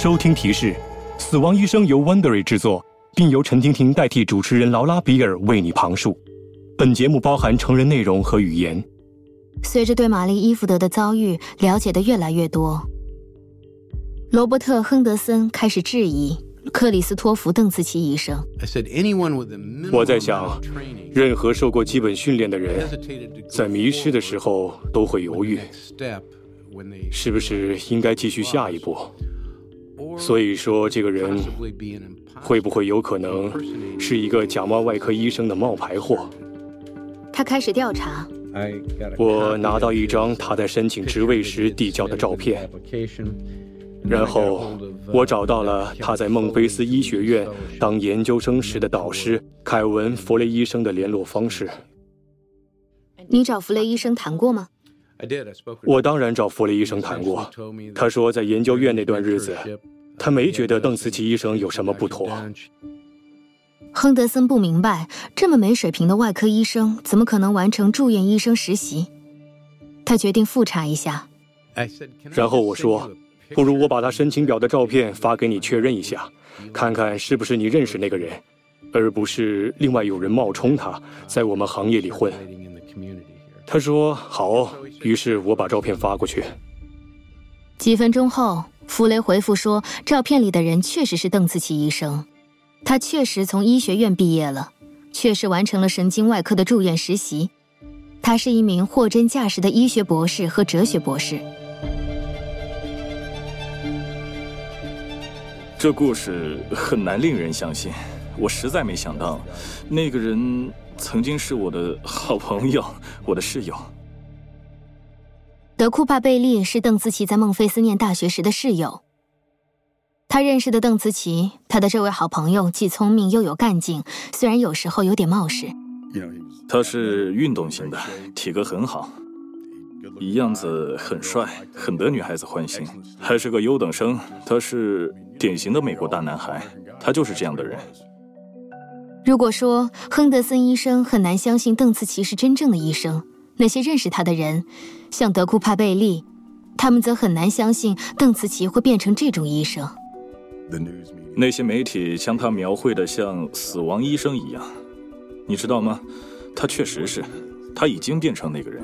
收听提示：死亡医生由 Wondery 制作，并由陈婷婷代替主持人劳拉比尔为你旁述。本节目包含成人内容和语言。随着对玛丽伊福德的遭遇了解的越来越多，罗伯特·亨德森开始质疑克里斯托弗·邓茨奇医生。我在想，任何受过基本训练的人，在迷失的时候都会犹豫，是不是应该继续下一步？所以说，这个人会不会有可能是一个假冒外科医生的冒牌货？他开始调查。我拿到一张他在申请职位时递交的照片，然后我找到了他在孟菲斯医学院当研究生时的导师凯文·弗雷医生的联络方式。你找弗雷医生谈过吗？我当然找弗雷医生谈过。他说，在研究院那段日子，他没觉得邓茨奇医生有什么不妥。亨德森不明白，这么没水平的外科医生怎么可能完成住院医生实习？他决定复查一下。然后我说：“不如我把他申请表的照片发给你确认一下，看看是不是你认识那个人，而不是另外有人冒充他在我们行业里混。”他说：“好。”于是我把照片发过去。几分钟后，弗雷回复说：“照片里的人确实是邓茨奇医生。”他确实从医学院毕业了，确实完成了神经外科的住院实习。他是一名货真价实的医学博士和哲学博士。这故事很难令人相信，我实在没想到，那个人曾经是我的好朋友，我的室友。德库帕贝利是邓紫棋在孟菲斯念大学时的室友。他认识的邓紫棋，他的这位好朋友既聪明又有干劲，虽然有时候有点冒失。他是运动型的，体格很好，样子很帅，很得女孩子欢心，还是个优等生。他是典型的美国大男孩，他就是这样的人。如果说亨德森医生很难相信邓紫棋是真正的医生，那些认识他的人，像德库帕贝利，他们则很难相信邓紫棋会变成这种医生。那些媒体将他描绘的像死亡医生一样，你知道吗？他确实是，他已经变成那个人。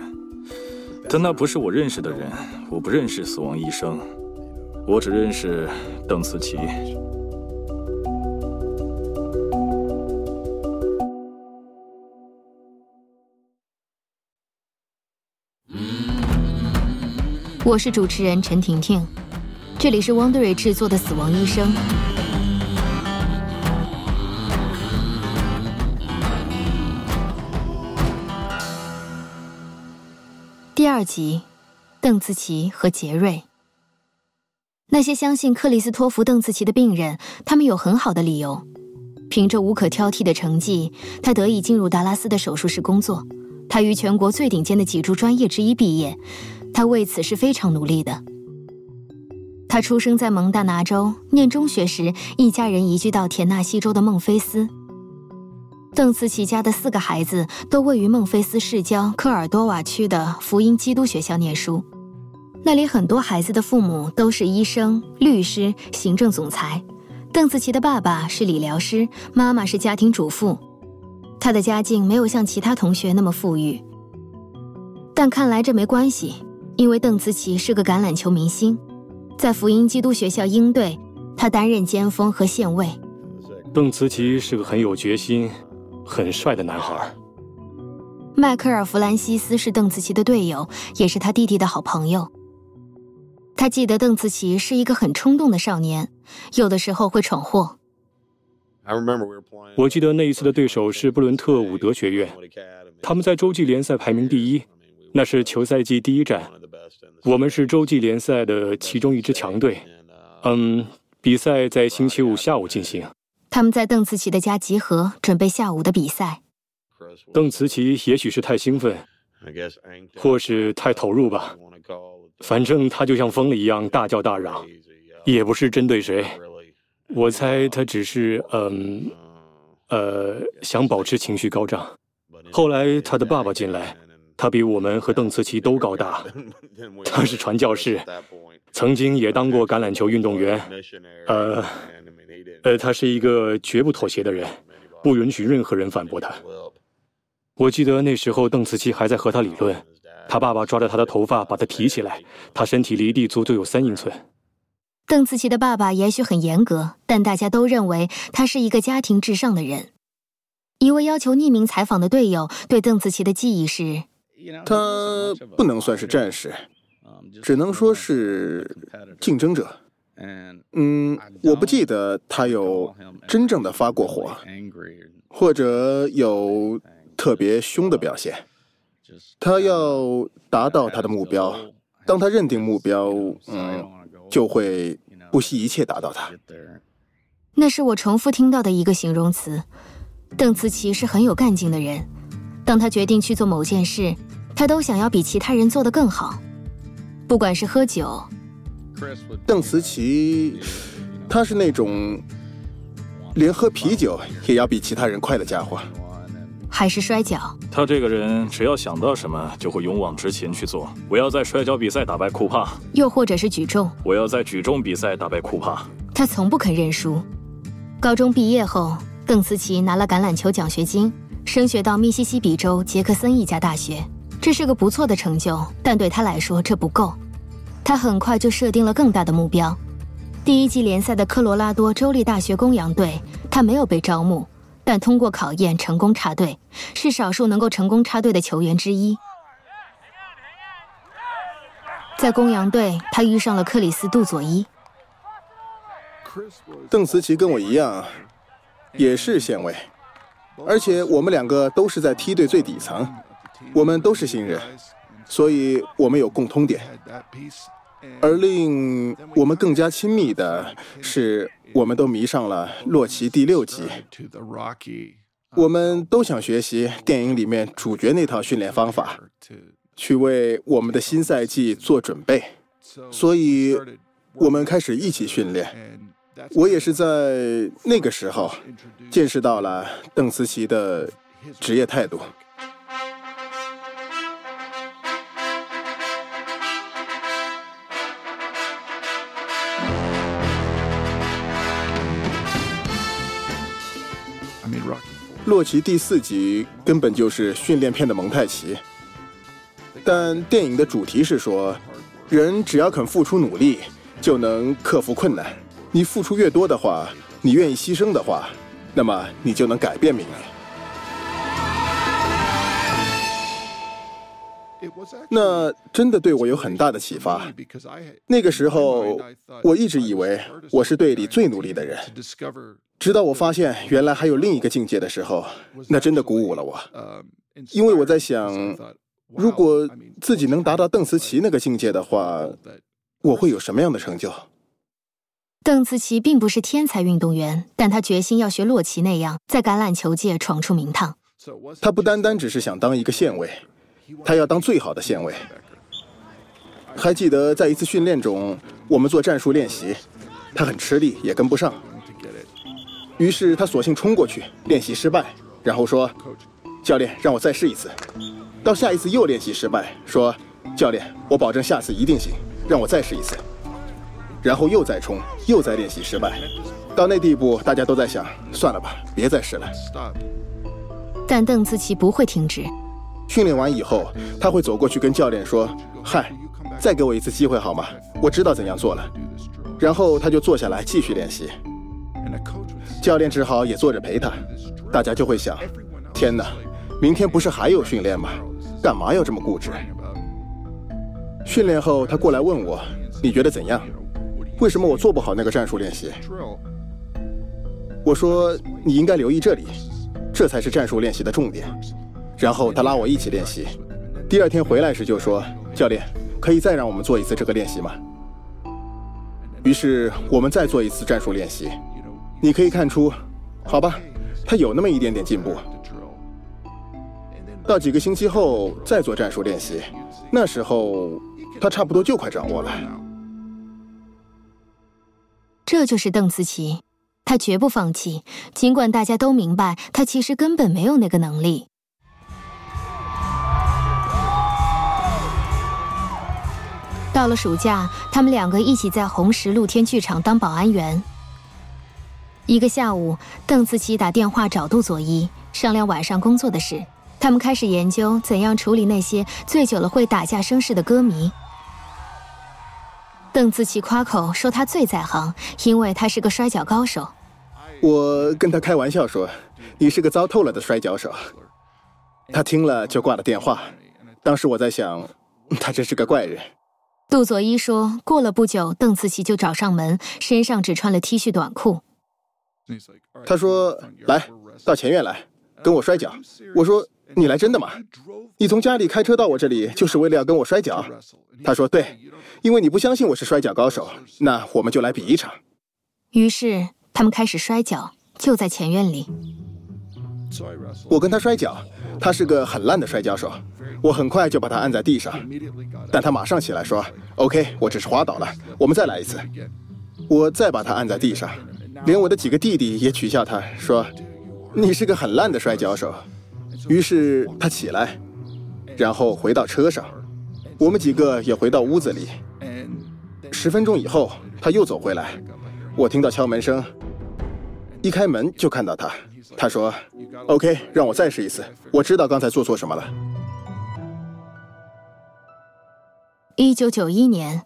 但那不是我认识的人，我不认识死亡医生，我只认识邓紫棋。我是主持人陈婷婷。这里是 Wondery 制作的《死亡医生》第二集，邓紫棋和杰瑞。那些相信克里斯托弗·邓紫棋的病人，他们有很好的理由。凭着无可挑剔的成绩，他得以进入达拉斯的手术室工作。他于全国最顶尖的脊柱专业之一毕业，他为此是非常努力的。他出生在蒙大拿州，念中学时，一家人移居到田纳西州的孟菲斯。邓茨奇家的四个孩子都位于孟菲斯市郊科尔多瓦区的福音基督学校念书，那里很多孩子的父母都是医生、律师、行政总裁。邓紫棋的爸爸是理疗师，妈妈是家庭主妇。他的家境没有像其他同学那么富裕，但看来这没关系，因为邓紫棋是个橄榄球明星。在福音基督学校鹰队，他担任尖锋和线卫。邓紫棋是个很有决心、很帅的男孩。迈克尔·弗兰西斯是邓紫棋的队友，也是他弟弟的好朋友。他记得邓紫棋是一个很冲动的少年，有的时候会闯祸。我记得那一次的对手是布伦特伍德学院，他们在洲际联赛排名第一，那是球赛季第一战。我们是洲际联赛的其中一支强队，嗯，比赛在星期五下午进行。他们在邓紫棋的家集合，准备下午的比赛。邓紫棋也许是太兴奋，或是太投入吧，反正他就像疯了一样大叫大嚷，也不是针对谁。我猜他只是，嗯，呃，想保持情绪高涨。后来他的爸爸进来。他比我们和邓紫棋都高大，他是传教士，曾经也当过橄榄球运动员。呃，呃，他是一个绝不妥协的人，不允许任何人反驳他。我记得那时候邓慈琪还在和他理论，他爸爸抓着他的头发把他提起来，他身体离地足足有三英寸。邓慈琪的爸爸也许很严格，但大家都认为他是一个家庭至上的人。一位要求匿名采访的队友对邓紫棋的记忆是：他不能算是战士，只能说是竞争者。嗯，我不记得他有真正的发过火，或者有特别凶的表现。他要达到他的目标，当他认定目标，嗯，就会不惜一切达到它。那是我重复听到的一个形容词。邓慈琪是很有干劲的人，当他决定去做某件事，他都想要比其他人做得更好，不管是喝酒。邓慈琪，他是那种连喝啤酒也要比其他人快的家伙，还是摔跤。他这个人只要想到什么，就会勇往直前去做。我要在摔跤比赛打败库帕，又或者是举重。我要在举重比赛打败库帕。他从不肯认输。高中毕业后。邓慈琪拿了橄榄球奖学金，升学到密西西比州杰克森一家大学，这是个不错的成就，但对他来说这不够。他很快就设定了更大的目标。第一季联赛的科罗拉多州立大学公羊队，他没有被招募，但通过考验成功插队，是少数能够成功插队的球员之一。在公羊队，他遇上了克里斯·杜佐伊。邓慈琪跟我一样。也是县尉，而且我们两个都是在梯队最底层，我们都是新人，所以我们有共通点。而令我们更加亲密的是，我们都迷上了《洛奇》第六集，我们都想学习电影里面主角那套训练方法，去为我们的新赛季做准备，所以我们开始一起训练。我也是在那个时候见识到了邓慈琪的职业态度。洛奇第四集根本就是训练片的蒙太奇，但电影的主题是说，人只要肯付出努力，就能克服困难。你付出越多的话，你愿意牺牲的话，那么你就能改变命运。那真的对我有很大的启发。那个时候，我一直以为我是队里最努力的人，直到我发现原来还有另一个境界的时候，那真的鼓舞了我。因为我在想，如果自己能达到邓慈琪那个境界的话，我会有什么样的成就？邓慈琪并不是天才运动员，但他决心要学洛奇那样，在橄榄球界闯出名堂。他不单单只是想当一个县尉，他要当最好的县尉。还记得在一次训练中，我们做战术练习，他很吃力，也跟不上。于是他索性冲过去练习失败，然后说：“教练，让我再试一次。”到下一次又练习失败，说：“教练，我保证下次一定行，让我再试一次。”然后又再冲，又再练习失败，到那地步，大家都在想，算了吧，别再试了。但邓紫棋不会停止。训练完以后，他会走过去跟教练说：“嗨，再给我一次机会好吗？我知道怎样做了。”然后他就坐下来继续练习。教练只好也坐着陪他。大家就会想：天哪，明天不是还有训练吗？干嘛要这么固执？训练后，他过来问我：“你觉得怎样？”为什么我做不好那个战术练习？我说你应该留意这里，这才是战术练习的重点。然后他拉我一起练习。第二天回来时就说：“教练，可以再让我们做一次这个练习吗？”于是我们再做一次战术练习。你可以看出，好吧，他有那么一点点进步。到几个星期后再做战术练习，那时候他差不多就快掌握了。这就是邓紫棋，她绝不放弃，尽管大家都明白她其实根本没有那个能力。到了暑假，他们两个一起在红石露天剧场当保安员。一个下午，邓紫棋打电话找杜佐伊商量晚上工作的事。他们开始研究怎样处理那些醉酒了会打架生事的歌迷。邓紫棋夸口说他最在行，因为他是个摔跤高手。我跟他开玩笑说：“你是个糟透了的摔跤手。”他听了就挂了电话。当时我在想，他真是个怪人。杜佐伊说，过了不久，邓紫棋就找上门，身上只穿了 T 恤短裤。他说：“来到前院来，跟我摔跤。”我说：“你来真的吗？你从家里开车到我这里，就是为了要跟我摔跤？”他说：“对，因为你不相信我是摔跤高手，那我们就来比一场。”于是他们开始摔跤，就在前院里。我跟他摔跤，他是个很烂的摔跤手。我很快就把他按在地上，但他马上起来说：“OK，我只是滑倒了，我们再来一次。”我再把他按在地上，连我的几个弟弟也取笑他说：“你是个很烂的摔跤手。”于是他起来，然后回到车上，我们几个也回到屋子里。十分钟以后，他又走回来，我听到敲门声，一开门就看到他。他说：“OK，让我再试一次。我知道刚才做错什么了。”一九九一年，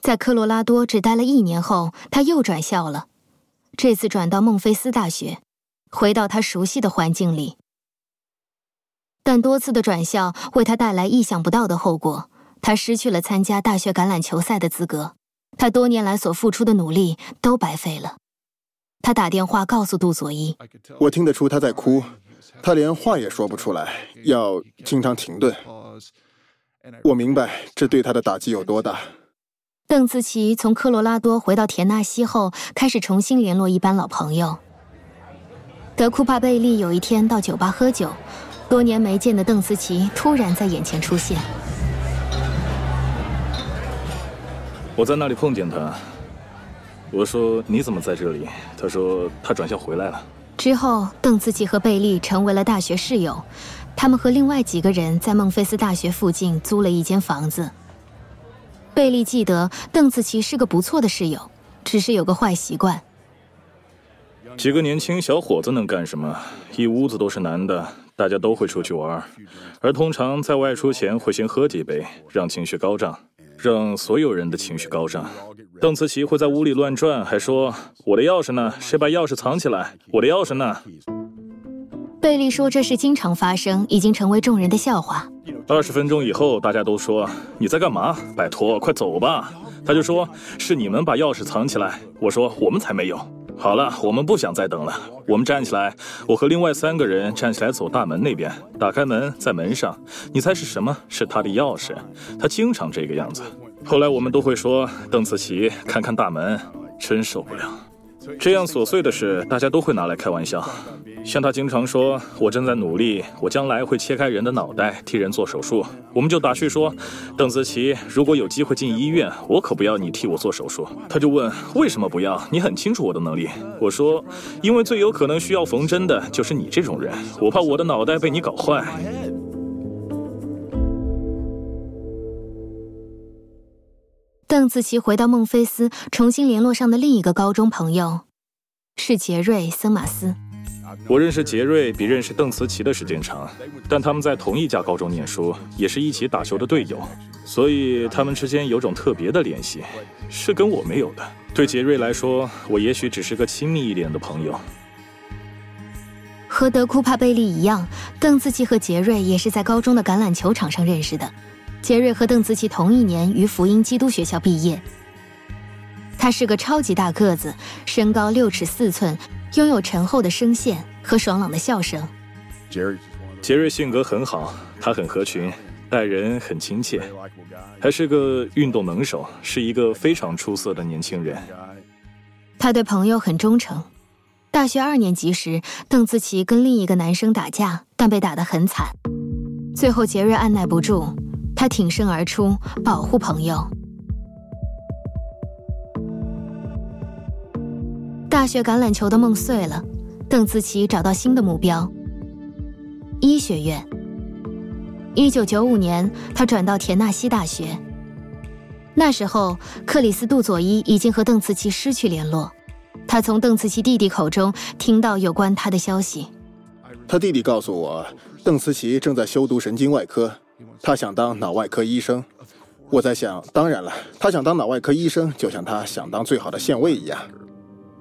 在科罗拉多只待了一年后，他又转校了。这次转到孟菲斯大学，回到他熟悉的环境里。但多次的转校为他带来意想不到的后果，他失去了参加大学橄榄球赛的资格。他多年来所付出的努力都白费了。他打电话告诉杜佐伊：“我听得出他在哭，他连话也说不出来，要经常停顿。我明白这对他的打击有多大。”邓紫棋从科罗拉多回到田纳西后，开始重新联络一班老朋友。德库帕贝利有一天到酒吧喝酒，多年没见的邓紫棋突然在眼前出现。我在那里碰见他。我说：“你怎么在这里？”他说：“他转校回来了。”之后，邓紫棋和贝利成为了大学室友。他们和另外几个人在孟菲斯大学附近租了一间房子。贝利记得邓紫棋是个不错的室友，只是有个坏习惯。几个年轻小伙子能干什么？一屋子都是男的，大家都会出去玩，而通常在外出前会先喝几杯，让情绪高涨，让所有人的情绪高涨。邓紫棋会在屋里乱转，还说：“我的钥匙呢？谁把钥匙藏起来？我的钥匙呢？”贝利说：“这事经常发生，已经成为众人的笑话。”二十分钟以后，大家都说：“你在干嘛？拜托，快走吧！”他就说：“是你们把钥匙藏起来。”我说：“我们才没有。”好了，我们不想再等了。我们站起来，我和另外三个人站起来走大门那边，打开门，在门上，你猜是什么？是他的钥匙。他经常这个样子。后来我们都会说，邓紫棋看看大门，真受不了。这样琐碎的事，大家都会拿来开玩笑。像他经常说，我正在努力，我将来会切开人的脑袋，替人做手术。我们就打趣说，邓紫棋，如果有机会进医院，我可不要你替我做手术。他就问为什么不要？你很清楚我的能力。我说，因为最有可能需要缝针的就是你这种人，我怕我的脑袋被你搞坏。邓紫棋回到孟菲斯，重新联络上的另一个高中朋友是杰瑞·森马斯。我认识杰瑞比认识邓紫棋的时间长，但他们在同一家高中念书，也是一起打球的队友，所以他们之间有种特别的联系，是跟我没有的。对杰瑞来说，我也许只是个亲密一点的朋友。和德库帕贝利一样，邓紫棋和杰瑞也是在高中的橄榄球场上认识的。杰瑞和邓紫棋同一年于福音基督学校毕业。他是个超级大个子，身高六尺四寸，拥有沉厚的声线和爽朗的笑声。杰瑞性格很好，他很合群，待人很亲切，还是个运动能手，是一个非常出色的年轻人。他对朋友很忠诚。大学二年级时，邓紫棋跟另一个男生打架，但被打得很惨。最后，杰瑞按耐不住。他挺身而出，保护朋友。大学橄榄球的梦碎了，邓紫棋找到新的目标——医学院。一九九五年，他转到田纳西大学。那时候，克里斯·杜佐伊已经和邓紫棋失去联络。他从邓紫棋弟弟口中听到有关他的消息。他弟弟告诉我，邓紫棋正在修读神经外科，他想当脑外科医生。我在想，当然了，他想当脑外科医生，就像他想当最好的县尉一样。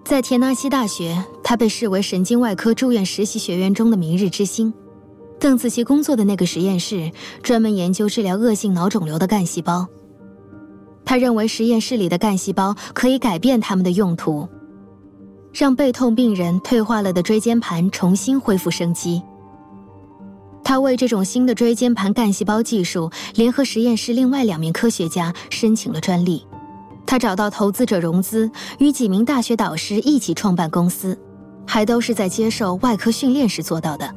在田纳西大学，他被视为神经外科住院实习学员中的明日之星。邓紫棋工作的那个实验室专门研究治疗恶性脑肿瘤的干细胞。他认为实验室里的干细胞可以改变它们的用途，让背痛病人退化了的椎间盘重新恢复生机。他为这种新的椎间盘干细胞技术，联合实验室另外两名科学家申请了专利。他找到投资者融资，与几名大学导师一起创办公司，还都是在接受外科训练时做到的。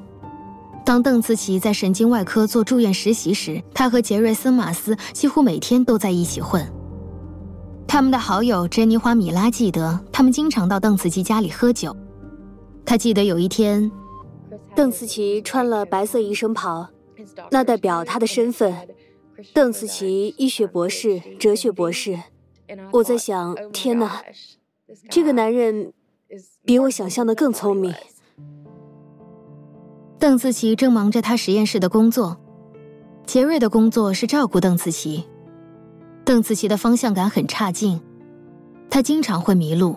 当邓慈奇在神经外科做住院实习时，他和杰瑞森马斯几乎每天都在一起混。他们的好友珍妮花米拉记得，他们经常到邓慈奇家里喝酒。他记得有一天。邓紫棋穿了白色医生袍，那代表她的身份。邓紫棋医学博士、哲学博士。我在想，天哪，这个男人比我想象的更聪明。邓紫棋正忙着他实验室的工作，杰瑞的工作是照顾邓紫棋。邓紫棋的方向感很差劲，他经常会迷路，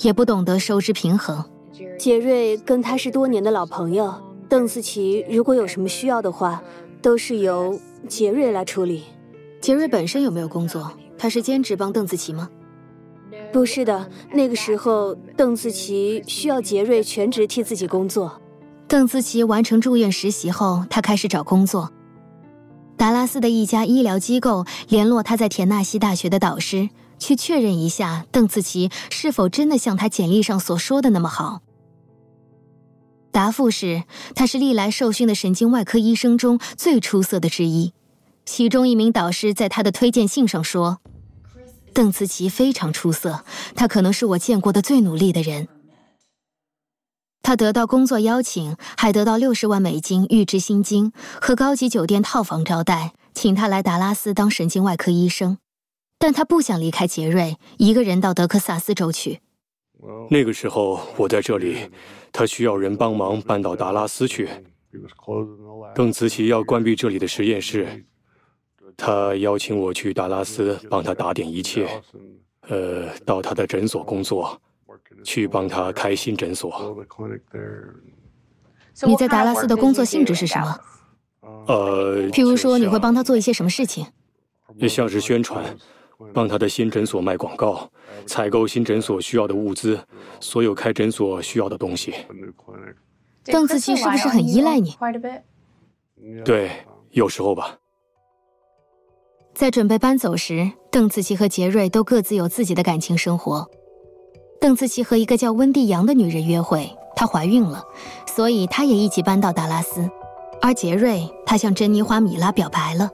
也不懂得收支平衡。杰瑞跟他是多年的老朋友，邓思琪如果有什么需要的话，都是由杰瑞来处理。杰瑞本身有没有工作？他是兼职帮邓紫棋吗？不是的，那个时候邓紫棋需要杰瑞全职替自己工作。邓紫棋完成住院实习后，他开始找工作。达拉斯的一家医疗机构联络他在田纳西大学的导师，去确认一下邓紫棋是否真的像他简历上所说的那么好。答复是，他是历来受训的神经外科医生中最出色的之一。其中一名导师在他的推荐信上说：“邓慈琪非常出色，他可能是我见过的最努力的人。”他得到工作邀请，还得到六十万美金预支薪金和高级酒店套房招待，请他来达拉斯当神经外科医生。但他不想离开杰瑞，一个人到德克萨斯州去。那个时候我在这里。他需要人帮忙搬到达拉斯去。邓慈琪要关闭这里的实验室，他邀请我去达拉斯帮他打点一切，呃，到他的诊所工作，去帮他开新诊所。你在达拉斯的工作性质是什么？呃，譬如说你会帮他做一些什么事情？也像是宣传。帮他的新诊所卖广告，采购新诊所需要的物资，所有开诊所需要的东西。邓紫棋是不是很依赖你？对，有时候吧。在准备搬走时，邓紫棋和杰瑞都各自有自己的感情生活。邓紫棋和一个叫温蒂杨的女人约会，她怀孕了，所以她也一起搬到达拉斯。而杰瑞，他向珍妮花米拉表白了。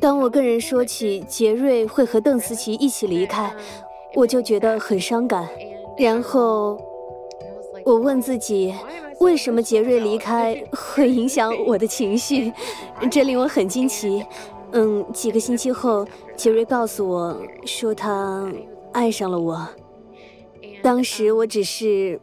当我跟人说起杰瑞会和邓思琪一起离开，我就觉得很伤感。然后我问自己，为什么杰瑞离开会影响我的情绪？这令我很惊奇。嗯，几个星期后，杰瑞告诉我说他爱上了我。当时我只是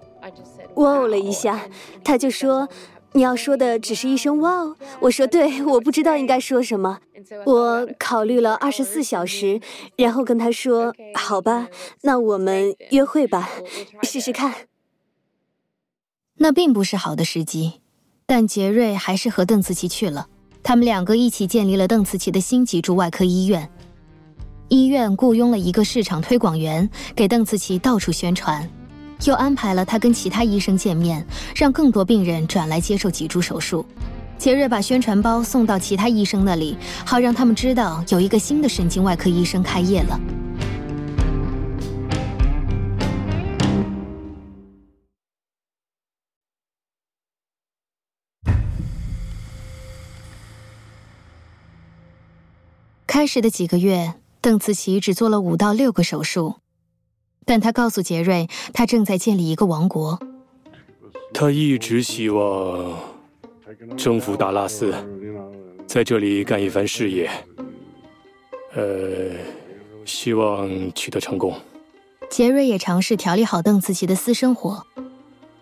哇哦了一下，他就说。你要说的只是一声“哇哦”，我说对，我不知道应该说什么。我考虑了二十四小时，然后跟他说：“好吧，那我们约会吧，试试看。”那并不是好的时机，但杰瑞还是和邓慈琪去了。他们两个一起建立了邓慈琪的新脊柱外科医院。医院雇佣了一个市场推广员，给邓慈琪到处宣传。又安排了他跟其他医生见面，让更多病人转来接受脊柱手术。杰瑞把宣传包送到其他医生那里，好让他们知道有一个新的神经外科医生开业了。开始的几个月，邓慈琪只做了五到六个手术。但他告诉杰瑞，他正在建立一个王国。他一直希望征服达拉斯，在这里干一番事业。呃，希望取得成功。杰瑞也尝试调理好邓紫棋的私生活。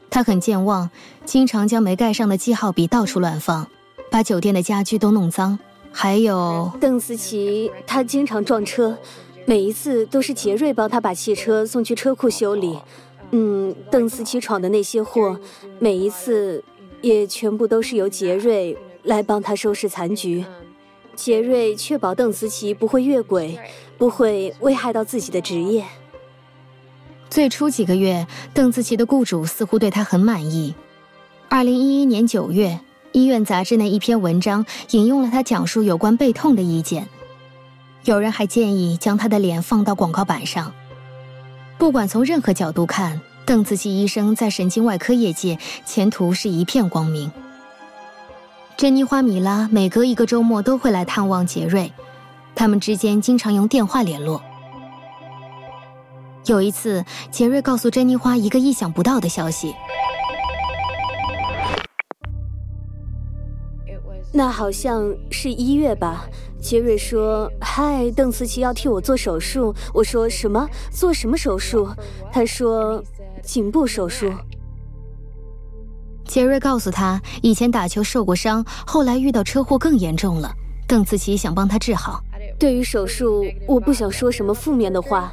他很健忘，经常将没盖上的记号笔到处乱放，把酒店的家具都弄脏。还有邓紫棋，她经常撞车，每一次都是杰瑞帮他把汽车送去车库修理。嗯，邓思琪闯的那些祸，每一次也全部都是由杰瑞来帮他收拾残局。杰瑞确保邓思琪不会越轨，不会危害到自己的职业。最初几个月，邓思琪的雇主似乎对他很满意。二零一一年九月。医院杂志那一篇文章引用了他讲述有关背痛的意见，有人还建议将他的脸放到广告板上。不管从任何角度看，邓紫棋医生在神经外科业界前途是一片光明。珍妮花米拉每隔一个周末都会来探望杰瑞，他们之间经常用电话联络。有一次，杰瑞告诉珍妮花一个意想不到的消息。那好像是一月吧。杰瑞说：“嗨，邓慈琪要替我做手术。”我说：“什么？做什么手术？”他说：“颈部手术。”杰瑞告诉他，以前打球受过伤，后来遇到车祸更严重了。邓慈琪想帮他治好。对于手术，我不想说什么负面的话。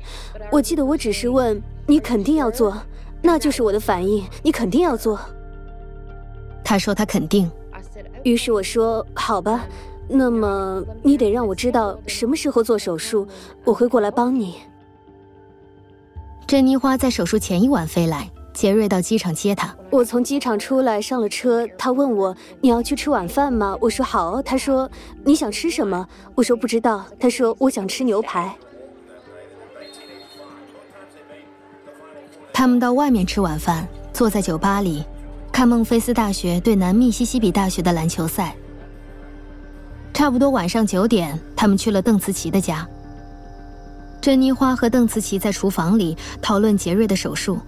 我记得我只是问：“你肯定要做？”那就是我的反应：“你肯定要做。”他说他肯定。于是我说：“好吧，那么你得让我知道什么时候做手术，我会过来帮你。”珍妮花在手术前一晚飞来，杰瑞到机场接她。我从机场出来，上了车，他问我：“你要去吃晚饭吗？”我说：“好。”他说：“你想吃什么？”我说：“不知道。”他说：“我想吃牛排。”他们到外面吃晚饭，坐在酒吧里。看孟菲斯大学对南密西西比大学的篮球赛。差不多晚上九点，他们去了邓慈琪的家。珍妮花和邓慈琪在厨房里讨论杰瑞的手术。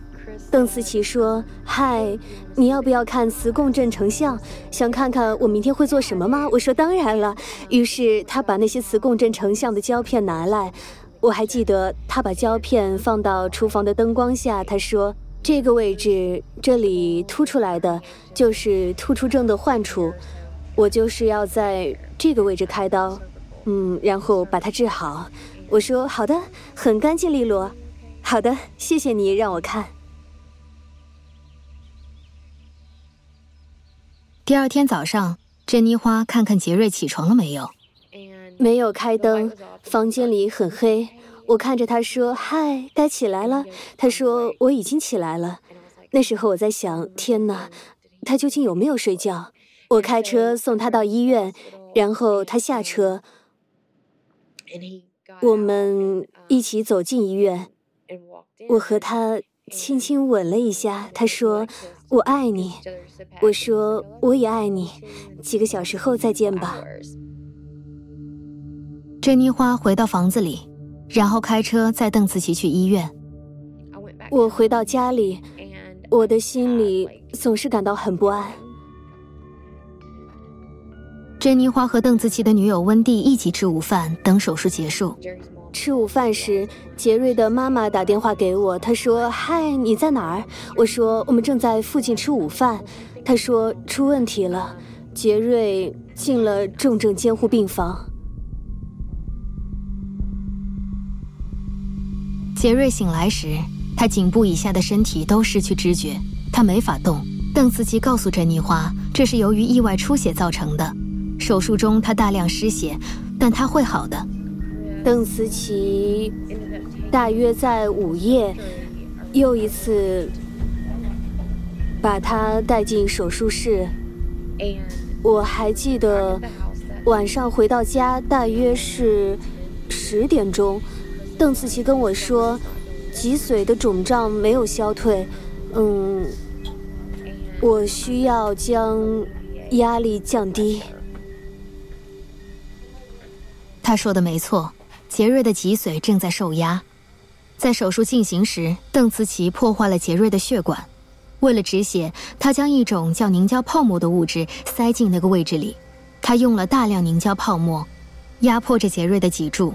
邓慈琪说：“嗨，你要不要看磁共振成像？想看看我明天会做什么吗？”我说：“当然了。”于是他把那些磁共振成像的胶片拿来。我还记得他把胶片放到厨房的灯光下。他说。这个位置，这里凸出来的就是突出症的患处，我就是要在这个位置开刀，嗯，然后把它治好。我说好的，很干净利落。好的，谢谢你让我看。第二天早上，珍妮花看看杰瑞起床了没有？没有开灯，房间里很黑。我看着他说：“嗨，该起来了。”他说：“我已经起来了。”那时候我在想：天哪，他究竟有没有睡觉？我开车送他到医院，然后他下车，我们一起走进医院。我和他轻轻吻了一下。他说：“我爱你。”我说：“我也爱你。”几个小时后再见吧。珍妮花回到房子里。然后开车载邓紫棋去医院。我回到家里，我的心里总是感到很不安。珍妮花和邓紫棋的女友温蒂一起吃午饭，等手术结束。吃午饭时，杰瑞的妈妈打电话给我，她说：“嗨，你在哪儿？”我说：“我们正在附近吃午饭。”她说：“出问题了，杰瑞进了重症监护病房。”杰瑞醒来时，他颈部以下的身体都失去知觉，他没法动。邓紫棋告诉珍妮花，这是由于意外出血造成的。手术中他大量失血，但他会好的。邓思琪大约在午夜又一次把他带进手术室。我还记得晚上回到家大约是十点钟。邓慈棋跟我说，脊髓的肿胀没有消退，嗯，我需要将压力降低。他说的没错，杰瑞的脊髓正在受压。在手术进行时，邓慈琪破坏了杰瑞的血管，为了止血，他将一种叫凝胶泡沫的物质塞进那个位置里。他用了大量凝胶泡沫，压迫着杰瑞的脊柱。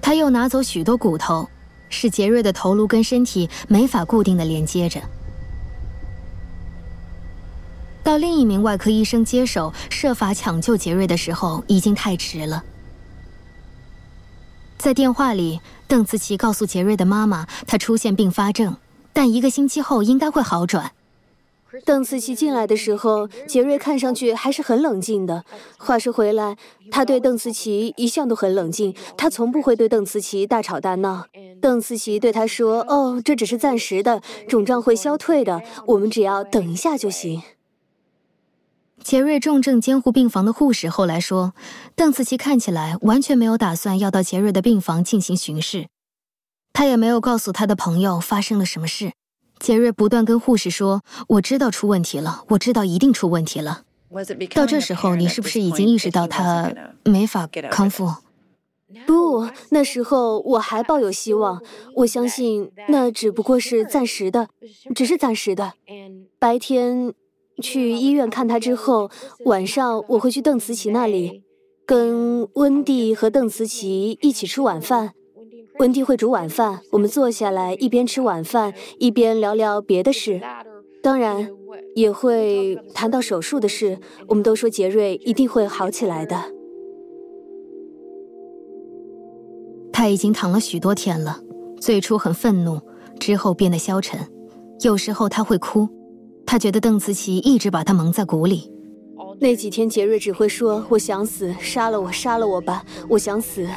他又拿走许多骨头，使杰瑞的头颅跟身体没法固定的连接着。到另一名外科医生接手，设法抢救杰瑞的时候，已经太迟了。在电话里，邓慈琪告诉杰瑞的妈妈，他出现并发症，但一个星期后应该会好转。邓慈琪进来的时候，杰瑞看上去还是很冷静的。话说回来，他对邓慈琪一向都很冷静，他从不会对邓慈琪大吵大闹。邓慈琪对他说：“哦，这只是暂时的，肿胀会消退的，我们只要等一下就行。”杰瑞重症监护病房的护士后来说，邓紫棋看起来完全没有打算要到杰瑞的病房进行巡视，他也没有告诉他的朋友发生了什么事。杰瑞不断跟护士说：“我知道出问题了，我知道一定出问题了。”到这时候，你是不是已经意识到他没法康复？不，那时候我还抱有希望。我相信那只不过是暂时的，只是暂时的。白天去医院看他之后，晚上我会去邓慈琪那里，跟温蒂和邓慈琪一起吃晚饭。温蒂会煮晚饭，我们坐下来一边吃晚饭一边聊聊别的事，当然也会谈到手术的事。我们都说杰瑞一定会好起来的。他已经躺了许多天了，最初很愤怒，之后变得消沉，有时候他会哭。他觉得邓紫棋一直把他蒙在鼓里。那几天杰瑞只会说：“我想死，杀了我，杀了我吧，我想死。”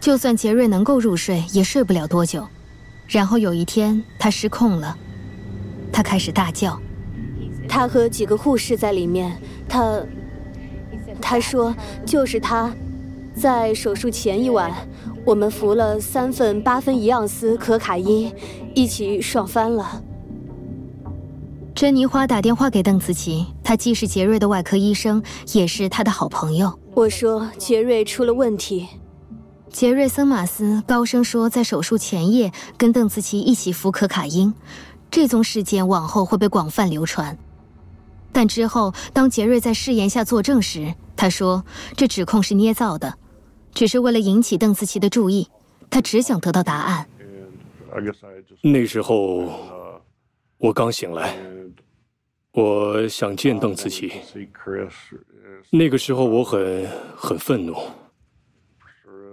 就算杰瑞能够入睡，也睡不了多久。然后有一天，他失控了，他开始大叫。他和几个护士在里面，他他说就是他，在手术前一晚，我们服了三份八分一盎司可卡因，一起爽翻了。珍妮花打电话给邓紫棋，她既是杰瑞的外科医生，也是他的好朋友。我说杰瑞出了问题。杰瑞森马斯高声说，在手术前夜跟邓紫棋一起服可卡因，这宗事件往后会被广泛流传。但之后，当杰瑞在誓言下作证时，他说这指控是捏造的，只是为了引起邓紫棋的注意，他只想得到答案。那时候我刚醒来，我想见邓紫棋。那个时候我很很愤怒。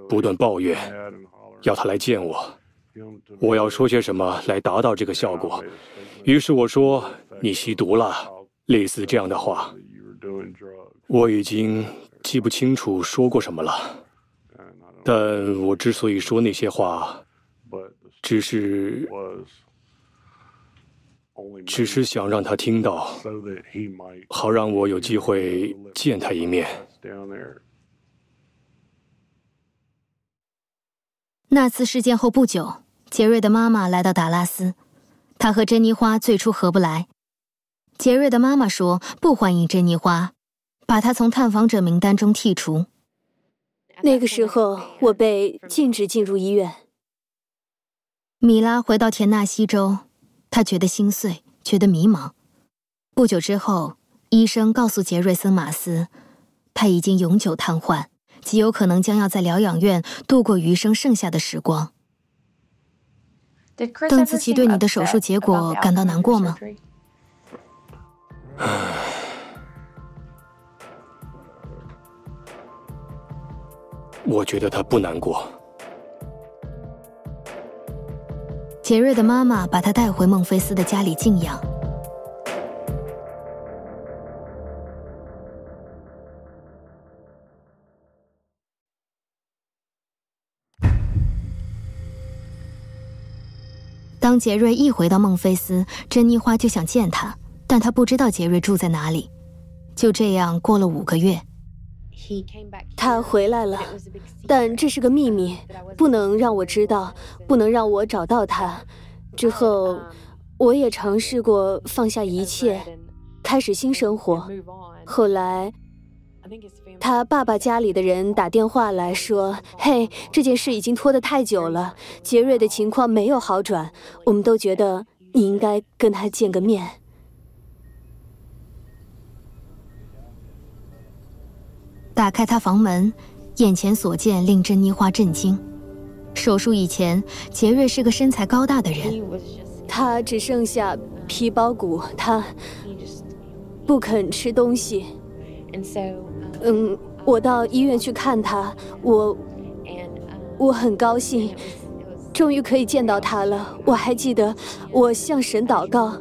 不断抱怨，要他来见我。我要说些什么来达到这个效果？于是我说：“你吸毒了。”类似这样的话。我已经记不清楚说过什么了，但我之所以说那些话，只是只是想让他听到，好让我有机会见他一面。那次事件后不久，杰瑞的妈妈来到达拉斯。他和珍妮花最初合不来。杰瑞的妈妈说不欢迎珍妮花，把她从探访者名单中剔除。那个时候，我被禁止进入医院。米拉回到田纳西州，她觉得心碎，觉得迷茫。不久之后，医生告诉杰瑞森马斯，他已经永久瘫痪。极有可能将要在疗养院度过余生剩下的时光。邓紫棋对你的手术结果感到难过吗？我觉得他不难过。杰瑞的妈妈把他带回孟菲斯的家里静养。当杰瑞一回到孟菲斯，珍妮花就想见他，但他不知道杰瑞住在哪里。就这样过了五个月，他回来了，但这是个秘密，不能让我知道，不能让我找到他。之后，我也尝试过放下一切，开始新生活。后来。他爸爸家里的人打电话来说：“嘿，这件事已经拖得太久了，杰瑞的情况没有好转，我们都觉得你应该跟他见个面。”打开他房门，眼前所见令珍妮花震惊。手术以前，杰瑞是个身材高大的人，他只剩下皮包骨，他不肯吃东西。嗯，我到医院去看他，我我很高兴，终于可以见到他了。我还记得，我向神祷告，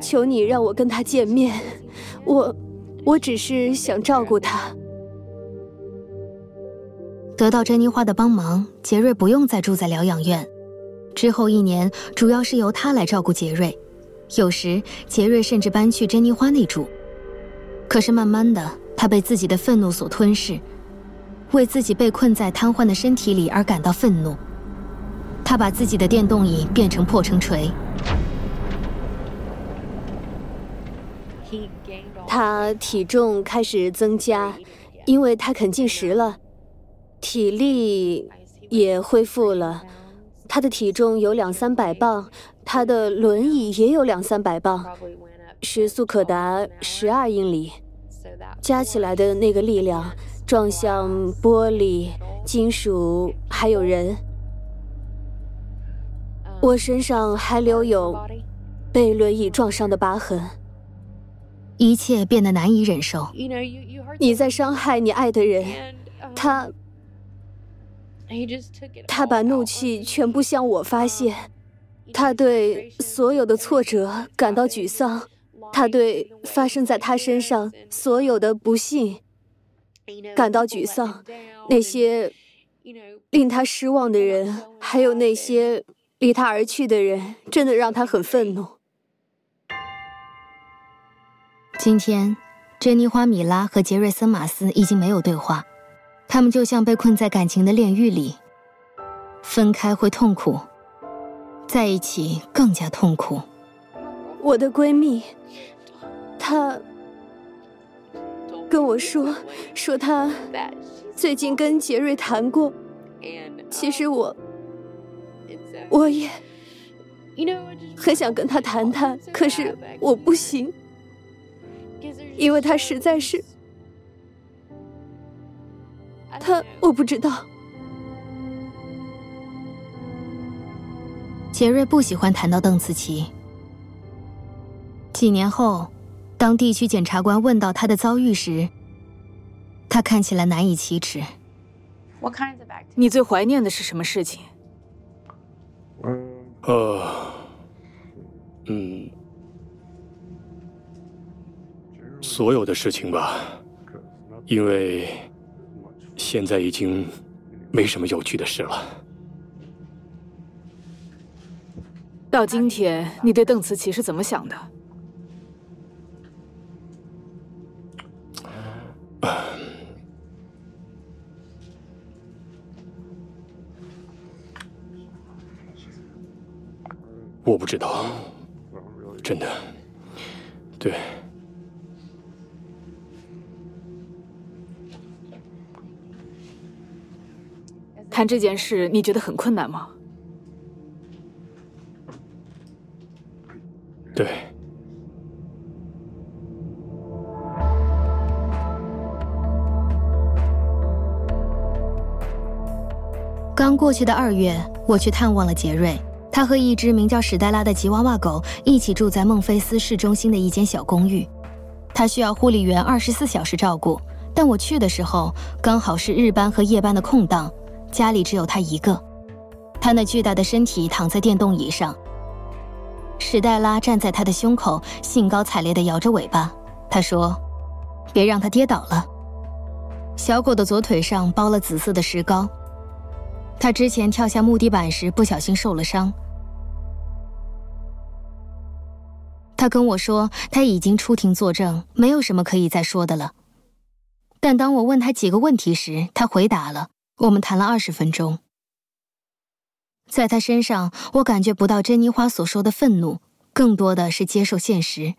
求你让我跟他见面。我我只是想照顾他。得到珍妮花的帮忙，杰瑞不用再住在疗养院。之后一年，主要是由他来照顾杰瑞，有时杰瑞甚至搬去珍妮花那住。可是慢慢的，他被自己的愤怒所吞噬，为自己被困在瘫痪的身体里而感到愤怒。他把自己的电动椅变成破城锤。他体重开始增加，因为他肯进食了。体力也恢复了，他的体重有两三百磅，他的轮椅也有两三百磅，时速可达十二英里，加起来的那个力量撞向玻璃、金属还有人。我身上还留有被轮椅撞伤的疤痕，一切变得难以忍受。你在伤害你爱的人，他。他把怒气全部向我发泄，他对所有的挫折感到沮丧，他对发生在他身上所有的不幸感到沮丧，那些令他失望的人，还有那些离他而去的人，真的让他很愤怒。今天，珍妮花米拉和杰瑞森马斯已经没有对话。他们就像被困在感情的炼狱里，分开会痛苦，在一起更加痛苦。我的闺蜜，她跟我说，说她最近跟杰瑞谈过。其实我，我也很想跟他谈谈，可是我不行，因为他实在是。他我不知道。杰瑞不喜欢谈到邓紫棋。几年后，当地区检察官问到他的遭遇时，他看起来难以启齿。你最怀念的是什么事情？呃，嗯，所有的事情吧，因为。现在已经没什么有趣的事了。到今天，你对邓慈琪是怎么想的？我不知道，真的，对。谈这件事，你觉得很困难吗？对。刚过去的二月，我去探望了杰瑞。他和一只名叫史黛拉的吉娃娃狗一起住在孟菲斯市中心的一间小公寓。他需要护理员二十四小时照顾，但我去的时候刚好是日班和夜班的空档。家里只有他一个，他那巨大的身体躺在电动椅上。史黛拉站在他的胸口，兴高采烈地摇着尾巴。他说：“别让他跌倒了。”小狗的左腿上包了紫色的石膏，他之前跳下木地板时不小心受了伤。他跟我说他已经出庭作证，没有什么可以再说的了。但当我问他几个问题时，他回答了。我们谈了二十分钟，在他身上，我感觉不到珍妮花所说的愤怒，更多的是接受现实。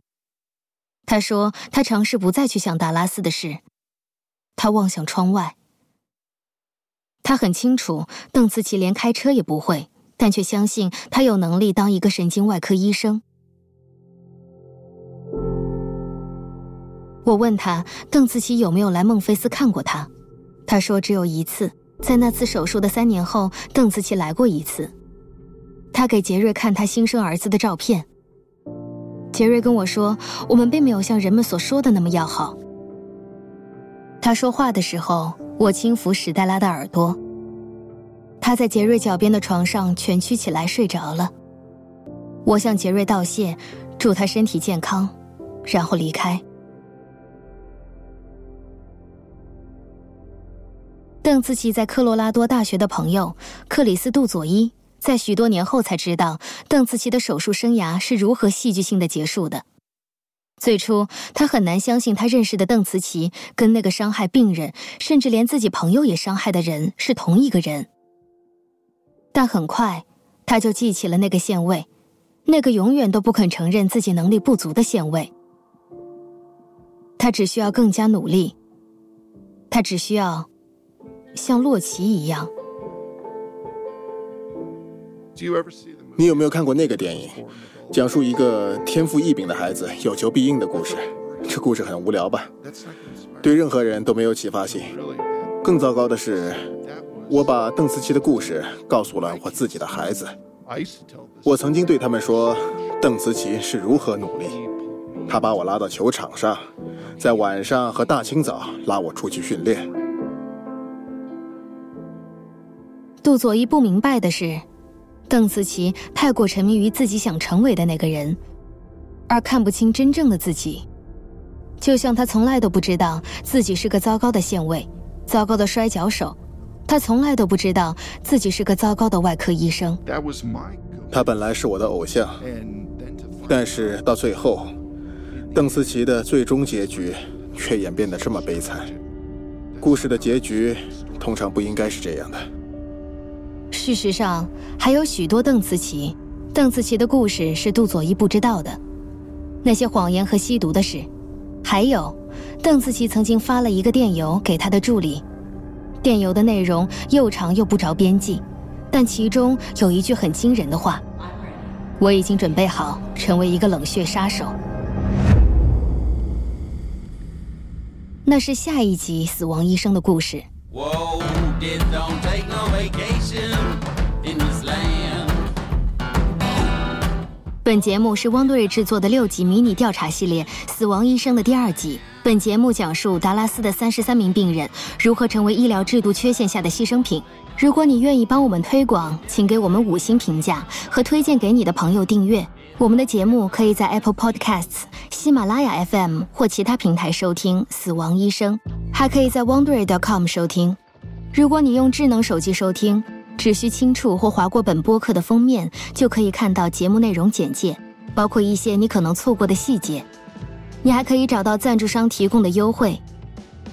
他说他尝试不再去想达拉斯的事，他望向窗外。他很清楚邓慈琪连开车也不会，但却相信他有能力当一个神经外科医生。我问他邓慈棋有没有来孟菲斯看过他，他说只有一次，在那次手术的三年后，邓紫棋来过一次。他给杰瑞看他新生儿子的照片。杰瑞跟我说，我们并没有像人们所说的那么要好。他说话的时候，我轻抚史黛拉的耳朵。他在杰瑞脚边的床上蜷曲起来睡着了。我向杰瑞道谢，祝他身体健康，然后离开。邓紫棋在科罗拉多大学的朋友克里斯·杜佐伊。在许多年后才知道，邓紫棋的手术生涯是如何戏剧性的结束的。最初，他很难相信他认识的邓紫棋跟那个伤害病人，甚至连自己朋友也伤害的人是同一个人。但很快，他就记起了那个县尉，那个永远都不肯承认自己能力不足的县尉。他只需要更加努力，他只需要像洛奇一样。你有没有看过那个电影？讲述一个天赋异禀的孩子有求必应的故事。这故事很无聊吧？对任何人都没有启发性。更糟糕的是，我把邓紫棋的故事告诉了我自己的孩子。我曾经对他们说，邓紫棋是如何努力。他把我拉到球场上，在晚上和大清早拉我出去训练。杜佐伊不明白的是。邓紫棋太过沉迷于自己想成为的那个人，而看不清真正的自己。就像他从来都不知道自己是个糟糕的县尉，糟糕的摔跤手。他从来都不知道自己是个糟糕的外科医生。他本来是我的偶像，但是到最后，邓紫棋的最终结局却演变得这么悲惨。故事的结局通常不应该是这样的。事实上，还有许多邓紫棋。邓紫棋的故事是杜佐伊不知道的，那些谎言和吸毒的事。还有，邓紫棋曾经发了一个电邮给她的助理，电邮的内容又长又不着边际，但其中有一句很惊人的话：“我已经准备好成为一个冷血杀手。”那是下一集《死亡医生》的故事。本节目是汪多瑞制作的六集迷你调查系列《死亡医生》的第二集。本节目讲述达拉斯的三十三名病人如何成为医疗制度缺陷下的牺牲品。如果你愿意帮我们推广，请给我们五星评价和推荐给你的朋友订阅。我们的节目可以在 Apple Podcasts、喜马拉雅 FM 或其他平台收听《死亡医生》，还可以在 wondery.com 收听。如果你用智能手机收听，只需轻触或划过本播客的封面，就可以看到节目内容简介，包括一些你可能错过的细节。你还可以找到赞助商提供的优惠，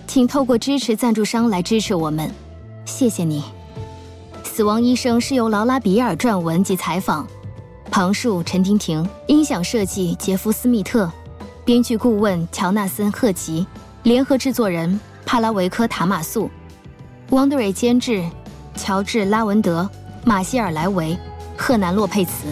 请透过支持赞助商来支持我们，谢谢你。死亡医生是由劳拉·比尔撰文及采访，旁述陈婷婷，音响设计杰夫·斯密特，编剧顾问乔纳森·赫吉，联合制作人帕拉维科·塔马素。汪德瑞监制，乔治·拉文德、马歇尔·莱维、赫南·洛佩茨。